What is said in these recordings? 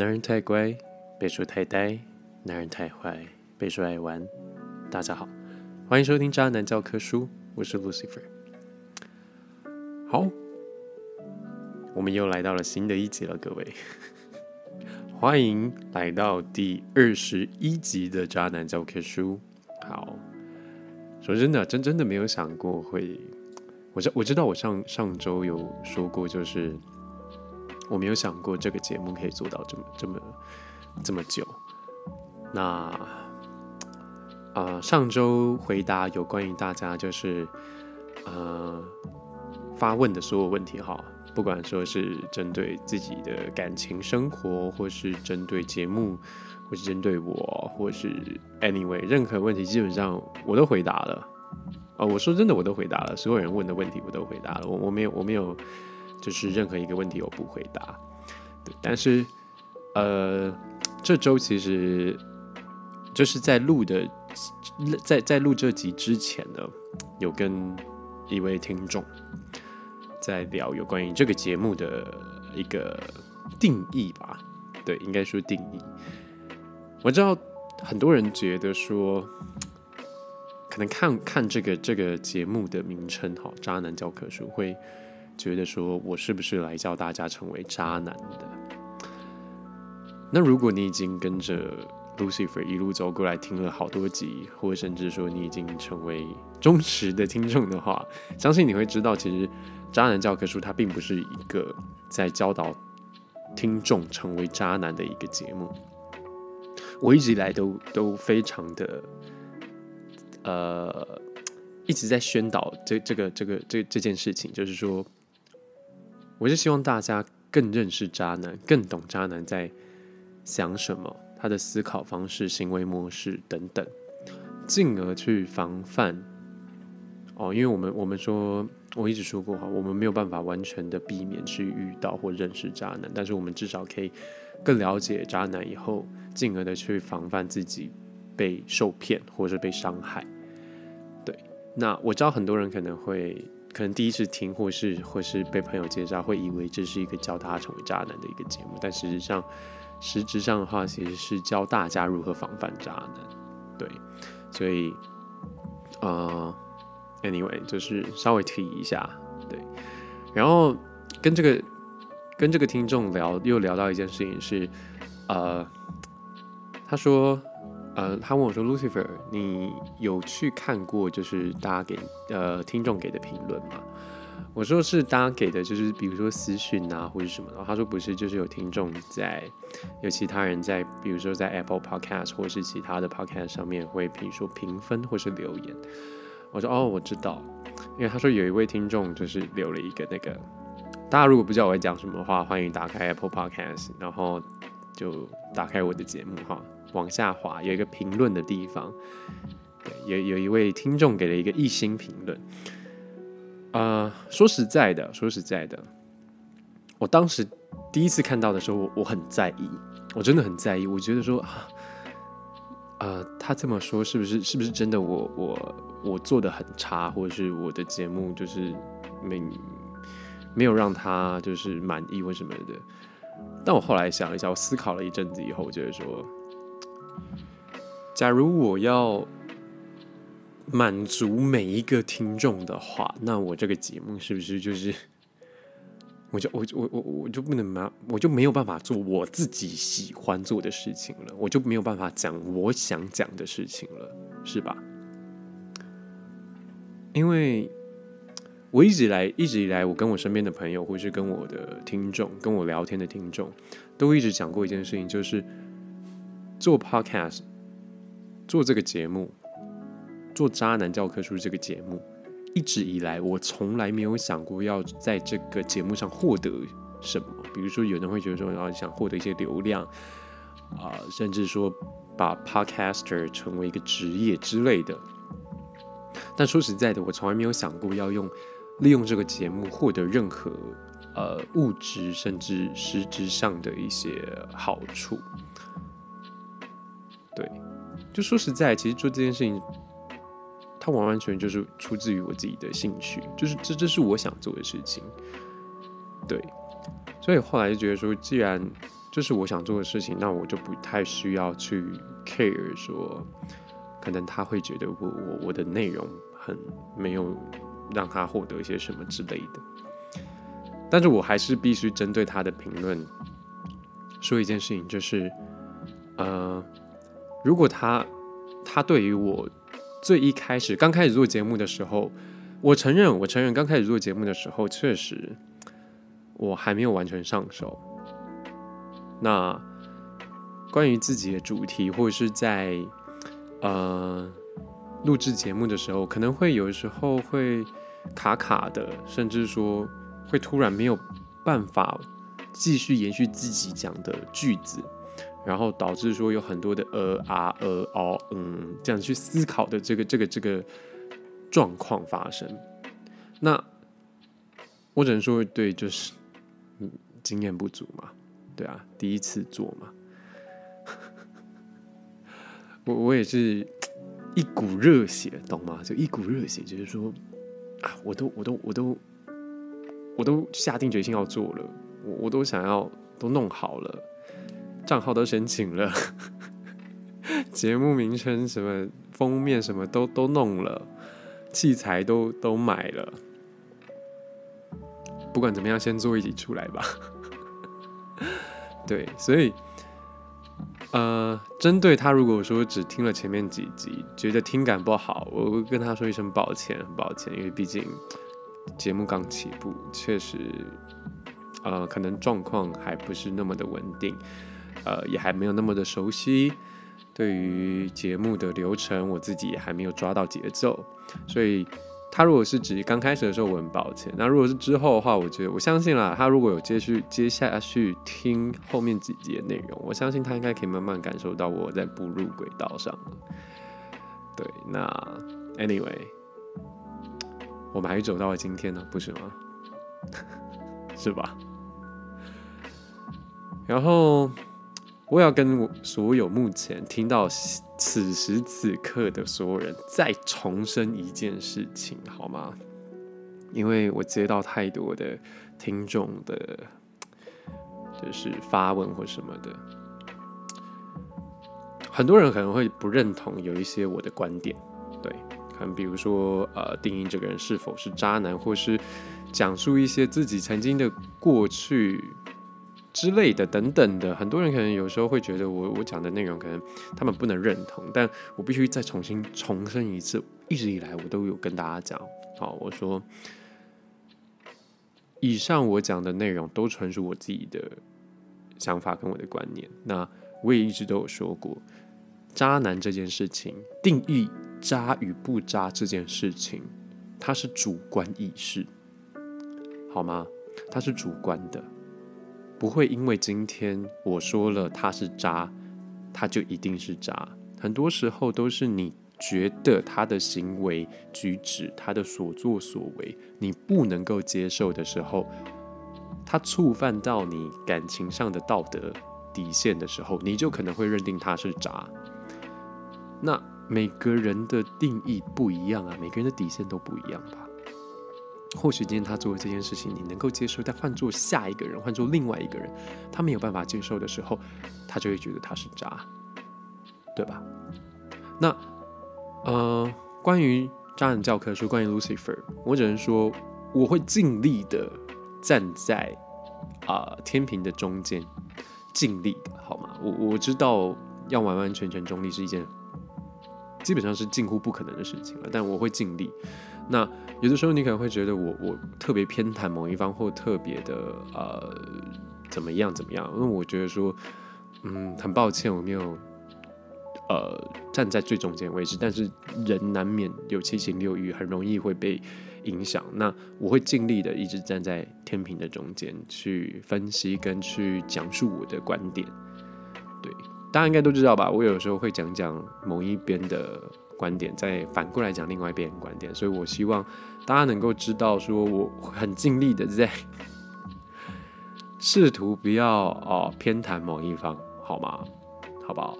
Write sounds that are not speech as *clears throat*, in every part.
男人太乖，被说太呆；男人太坏，被说爱玩。大家好，欢迎收听《渣男教科书》，我是 Lucifer。好，我们又来到了新的一集了，各位，欢迎来到第二十一集的《渣男教科书》。好，说真的，真真的没有想过会，我知我知道我上上周有说过，就是。我没有想过这个节目可以做到这么这么这么久。那啊，上周回答有关于大家就是呃发问的所有问题哈，不管说是针对自己的感情生活，或是针对节目，或是针对我，或是 anyway 任何问题，基本上我都回答了。啊，我说真的，我都回答了，所有人问的问题我都回答了。我我没有我没有。就是任何一个问题我不回答，对，但是，呃，这周其实就是在录的，在在录这集之前呢，有跟一位听众在聊有关于这个节目的一个定义吧，对，应该说定义。我知道很多人觉得说，可能看看这个这个节目的名称哈，《渣男教科书》会。觉得说我是不是来教大家成为渣男的？那如果你已经跟着 Lucifer 一路走过来，听了好多集，或甚至说你已经成为忠实的听众的话，相信你会知道，其实《渣男教科书》它并不是一个在教导听众成为渣男的一个节目。我一直以来都都非常的呃，一直在宣导这这个这个这这件事情，就是说。我是希望大家更认识渣男，更懂渣男在想什么，他的思考方式、行为模式等等，进而去防范。哦，因为我们我们说，我一直说过哈，我们没有办法完全的避免去遇到或认识渣男，但是我们至少可以更了解渣男以后，进而的去防范自己被受骗或者是被伤害。对，那我知道很多人可能会。可能第一次听，或是或是被朋友介绍，会以为这是一个教大家成为渣男的一个节目，但事实上，实质上的话，其实是教大家如何防范渣男。对，所以，呃，anyway，就是稍微提一下，对。然后跟这个跟这个听众聊，又聊到一件事情是，呃，他说。呃，他问我说：“Lucifer，你有去看过就是大家给呃听众给的评论吗？”我说：“是大家给的，就是比如说私讯啊或者什么。”然后他说：“不是，就是有听众在，有其他人在，比如说在 Apple Podcast 或是其他的 Podcast 上面会评说评分或是留言。”我说：“哦，我知道，因为他说有一位听众就是留了一个那个，大家如果不知道我在讲什么的话，欢迎打开 Apple Podcast，然后就打开我的节目哈。”往下滑有一个评论的地方，对，有有一位听众给了一个一星评论。啊，说实在的，说实在的，我当时第一次看到的时候，我我很在意，我真的很在意。我觉得说，啊，他这么说是不是是不是真的？我我我做的很差，或者是我的节目就是没没有让他就是满意或什么的。但我后来想一下，我思考了一阵子以后，我觉得说。假如我要满足每一个听众的话，那我这个节目是不是就是，我就我我我我就不能嘛，我就没有办法做我自己喜欢做的事情了，我就没有办法讲我想讲的事情了，是吧？因为我一直以来一直以来，我跟我身边的朋友，或是跟我的听众，跟我聊天的听众，都一直讲过一件事情，就是做 podcast。做这个节目，做《渣男教科书》这个节目，一直以来我从来没有想过要在这个节目上获得什么。比如说，有人会觉得说，要想获得一些流量啊，甚至说把 Podcaster 成为一个职业之类的。但说实在的，我从来没有想过要用利用这个节目获得任何呃物质甚至实质上的一些好处。对。就说实在，其实做这件事情，它完完全就是出自于我自己的兴趣，就是这这是我想做的事情，对。所以后来就觉得说，既然这是我想做的事情，那我就不太需要去 care 说，可能他会觉得我我我的内容很没有让他获得一些什么之类的。但是我还是必须针对他的评论说一件事情，就是呃，如果他他对于我最一开始刚开始做节目的时候，我承认我承认刚开始做节目的时候确实我还没有完全上手。那关于自己的主题，或者是在呃录制节目的时候，可能会有时候会卡卡的，甚至说会突然没有办法继续延续自己讲的句子，然后导致说有很多的呃啊呃哦嗯这样去思考的这个这个这个状况发生。那我只能说，对，就是嗯经验不足嘛。对啊，第一次做嘛，*laughs* 我我也是一股热血，懂吗？就一股热血，就是说啊，我都我都我都我都下定决心要做了，我我都想要都弄好了，账号都申请了，*laughs* 节目名称什么封面什么都都弄了，器材都都买了，不管怎么样，先做一集出来吧。*laughs* 对，所以，呃，针对他，如果说只听了前面几集，觉得听感不好，我会跟他说一声抱歉，很抱歉，因为毕竟节目刚起步，确实，呃，可能状况还不是那么的稳定，*laughs* 呃，也还没有那么的熟悉，对于节目的流程，我自己也还没有抓到节奏，所以。他如果是指刚开始的时候，我很抱歉。那如果是之后的话，我觉得我相信啦，他如果有接续接下去听后面几集的内容，我相信他应该可以慢慢感受到我在步入轨道上。对，那 anyway，我们还是走到了今天呢，不是吗？*laughs* 是吧？然后。我要跟我所有目前听到此时此刻的所有人再重申一件事情，好吗？因为我接到太多的听众的，就是发问或什么的，很多人可能会不认同有一些我的观点，对，可能比如说呃，定义这个人是否是渣男，或是讲述一些自己曾经的过去。之类的等等的，很多人可能有时候会觉得我我讲的内容可能他们不能认同，但我必须再重新重申一次，一直以来我都有跟大家讲，好，我说以上我讲的内容都纯属我自己的想法跟我的观念。那我也一直都有说过，渣男这件事情，定义渣与不渣这件事情，它是主观意识，好吗？它是主观的。不会因为今天我说了他是渣，他就一定是渣。很多时候都是你觉得他的行为举止、他的所作所为你不能够接受的时候，他触犯到你感情上的道德底线的时候，你就可能会认定他是渣。那每个人的定义不一样啊，每个人的底线都不一样吧。或许今天他做的这件事情你能够接受，但换做下一个人，换做另外一个人，他没有办法接受的时候，他就会觉得他是渣，对吧？那呃，关于渣男教科书，关于 Lucifer，我只能说我会尽力的站在啊天平的中间，尽力的好吗？我我知道要完完全全中立是一件基本上是近乎不可能的事情了，但我会尽力。那有的时候你可能会觉得我我特别偏袒某一方，或特别的呃怎么样怎么样？因为我觉得说，嗯，很抱歉我没有呃站在最中间位置，但是人难免有七情六欲，很容易会被影响。那我会尽力的一直站在天平的中间去分析跟去讲述我的观点。对，大家应该都知道吧？我有时候会讲讲某一边的。观点再反过来讲另外一边观点，所以我希望大家能够知道，说我很尽力的在 *laughs* 试图不要哦偏袒某一方，好吗？好不好？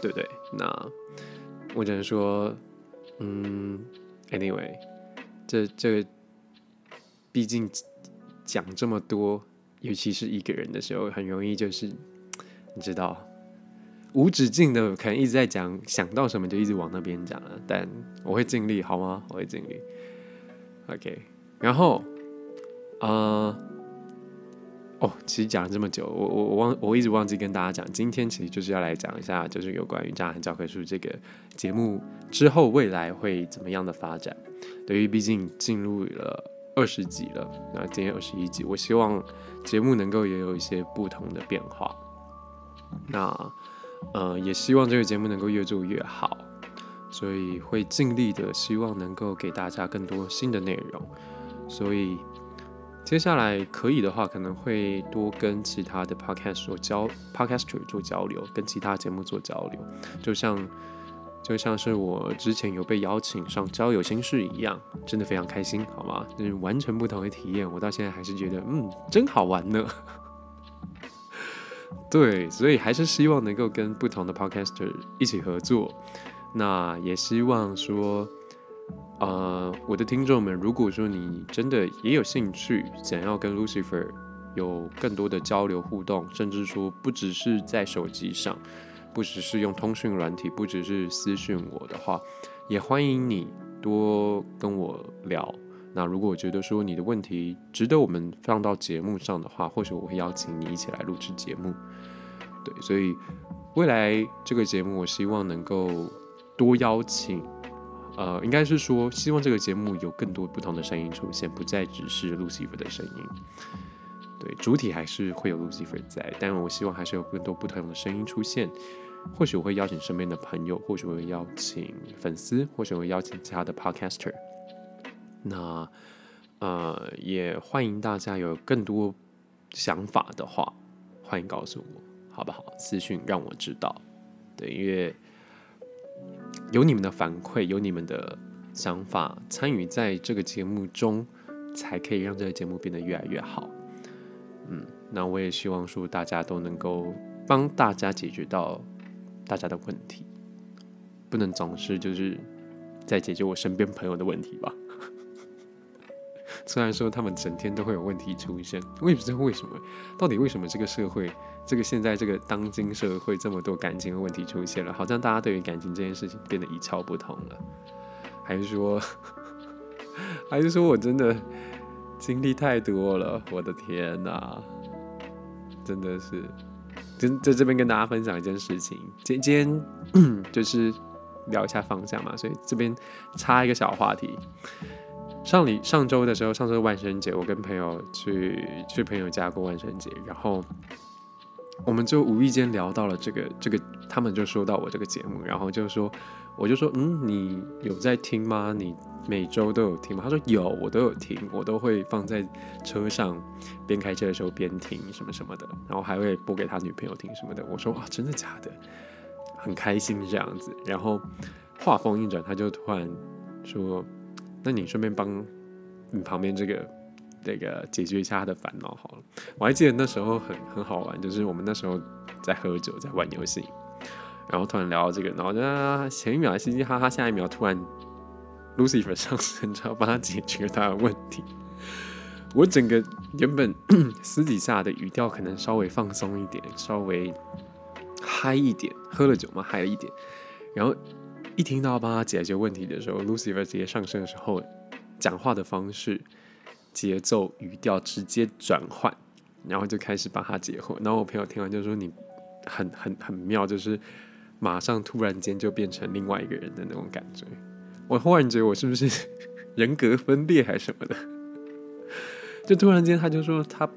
对不对？那我只能说，嗯，anyway，这这毕竟讲这么多，尤其是一个人的时候，很容易就是你知道无止境的，可能一直在讲，想到什么就一直往那边讲了。但我会尽力，好吗？我会尽力。OK，然后，呃，哦，其实讲了这么久，我我我忘，我一直忘记跟大家讲，今天其实就是要来讲一下，就是有关于《渣男教科书》这个节目之后未来会怎么样的发展。对于，毕竟进入了二十集了，那今天二十一集，我希望节目能够也有一些不同的变化。那，呃，也希望这个节目能够越做越好，所以会尽力的，希望能够给大家更多新的内容。所以。接下来可以的话，可能会多跟其他的 podcast 做交 podcaster 做交流，跟其他节目做交流，就像就像是我之前有被邀请上交友心事一样，真的非常开心，好吗？就是完全不同的体验，我到现在还是觉得，嗯，真好玩呢。*laughs* 对，所以还是希望能够跟不同的 podcaster 一起合作，那也希望说。呃，我的听众们，如果说你真的也有兴趣，想要跟 Lucifer 有更多的交流互动，甚至说不只是在手机上，不只是用通讯软体，不只是私讯我的话，也欢迎你多跟我聊。那如果我觉得说你的问题值得我们放到节目上的话，或许我会邀请你一起来录制节目。对，所以未来这个节目，我希望能够多邀请。呃，应该是说，希望这个节目有更多不同的声音出现，不再只是 Lucifer 的声音。对，主体还是会有 Lucifer 在，但我希望还是有更多不同的声音出现。或许我会邀请身边的朋友，或许我会邀请粉丝，或许我会邀请其他的 Podcaster。那呃，也欢迎大家有更多想法的话，欢迎告诉我，好不好？私讯让我知道。对，因为。有你们的反馈，有你们的想法，参与在这个节目中，才可以让这个节目变得越来越好。嗯，那我也希望说大家都能够帮大家解决到大家的问题，不能总是就是在解决我身边朋友的问题吧。虽然说他们整天都会有问题出现，我也不知道为什么，到底为什么这个社会？这个现在这个当今社会这么多感情的问题出现了，好像大家对于感情这件事情变得一窍不通了，还是说，*laughs* 还是说我真的经历太多了？我的天哪，真的是，真在这边跟大家分享一件事情，今今天 *clears throat* 就是聊一下方向嘛，所以这边插一个小话题。上礼上周的时候，上周万圣节，我跟朋友去去朋友家过万圣节，然后。我们就无意间聊到了这个这个，他们就说到我这个节目，然后就说，我就说，嗯，你有在听吗？你每周都有听吗？他说有，我都有听，我都会放在车上，边开车的时候边听什么什么的，然后还会播给他女朋友听什么的。我说啊，真的假的？很开心这样子。然后话锋一转，他就突然说，那你顺便帮你旁边这个。那个解决一下他的烦恼好了。我还记得那时候很很好玩，就是我们那时候在喝酒，在玩游戏，然后突然聊到这个，然后就前一秒嘻嘻哈哈，下一秒突然 Lucifer 上身，然后帮他解决他的问题。我整个原本 *clears throat* 私底下的语调可能稍微放松一点，稍微嗨一点，喝了酒嘛嗨了一点，然后一听到帮他解决问题的时候，Lucifer 直接上身的时候，讲话的方式。节奏语调直接转换，然后就开始帮他解惑。然后我朋友听完就说：“你很很很妙，就是马上突然间就变成另外一个人的那种感觉。*laughs* ”我忽然觉得我是不是 *laughs* 人格分裂还是什么的？就突然间他就说他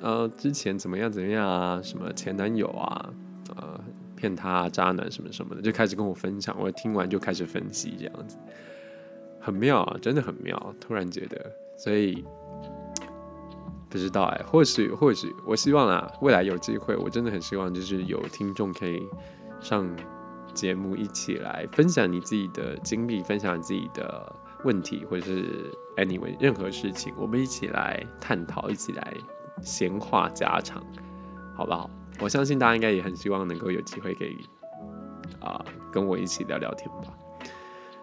呃之前怎么样怎么样啊，什么前男友啊，骗他渣男什么什么的，就开始跟我分享。我听完就开始分析，这样子很妙啊，真的很妙。突然觉得，所以。不知道哎，或许或许，我希望啊，未来有机会，我真的很希望，就是有听众可以上节目一起来分享你自己的经历，分享自己的问题，或者是 anyway 任何事情，我们一起来探讨，一起来闲话家常，好不好？我相信大家应该也很希望能够有机会可以啊跟我一起聊聊天吧。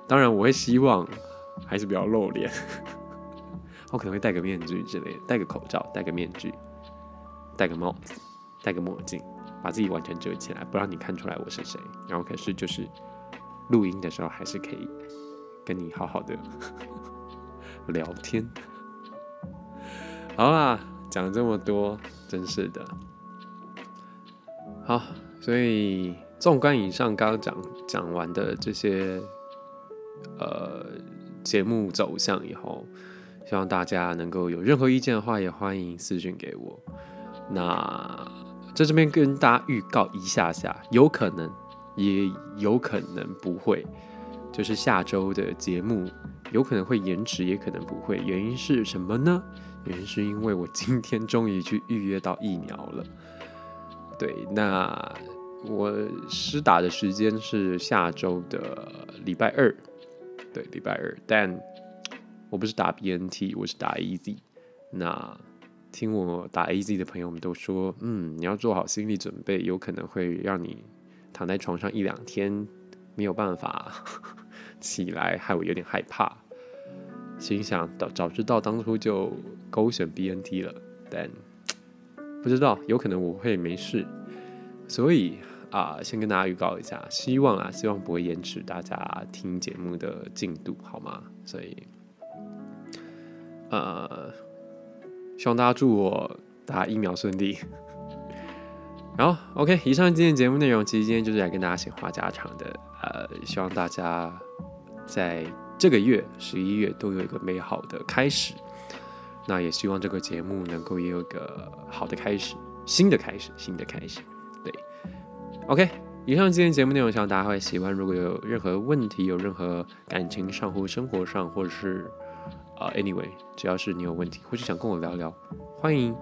当然，我会希望还是不要露脸。我可能会戴个面具之类的，戴个口罩，戴个面具，戴个帽子，戴个墨镜，把自己完全遮起来，不让你看出来我是谁。然后可是就是录音的时候，还是可以跟你好好的 *laughs* 聊天。好啦，讲这么多，真是的。好，所以纵观以上刚刚讲讲完的这些呃节目走向以后，希望大家能够有任何意见的话，也欢迎私信给我。那在这边跟大家预告一下下，有可能，也有可能不会，就是下周的节目有可能会延迟，也可能不会。原因是什么呢？原因是因为我今天终于去预约到疫苗了。对，那我施打的时间是下周的礼拜二，对，礼拜二。但我不是打 BNT，我是打 AZ。那听我打 AZ 的朋友们都说，嗯，你要做好心理准备，有可能会让你躺在床上一两天没有办法 *laughs* 起来，害我有点害怕。心想，早早知道当初就勾选 BNT 了，但。不知道，有可能我会没事，所以啊，先跟大家预告一下，希望啊，希望不会延迟大家听节目的进度，好吗？所以，呃，希望大家祝我打疫苗顺利。*laughs* 然后，OK，以上今天节目内容，其实今天就是来跟大家闲话家常的。呃，希望大家在这个月十一月都有一个美好的开始。那也希望这个节目能够也有个好的开始，新的开始，新的开始。对，OK，以上今天节目内容，希望大家会喜欢。如果有任何问题，有任何感情上或生活上，或者是呃，anyway，只要是你有问题，或是想跟我聊聊，欢迎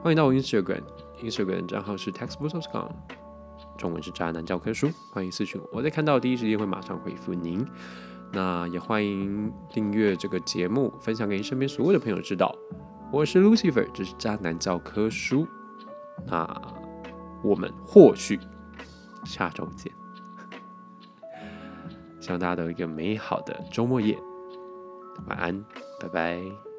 欢迎到我 Instagram，Instagram 账号是 textbooks.com，中文是渣男教科书，欢迎私讯我，我在看到第一时间会马上回复您。那也欢迎订阅这个节目，分享给你身边所有的朋友知道。我是 Lucifer，这是渣男教科书。那我们或许下周见。希望大家都有一个美好的周末夜，晚安，拜拜。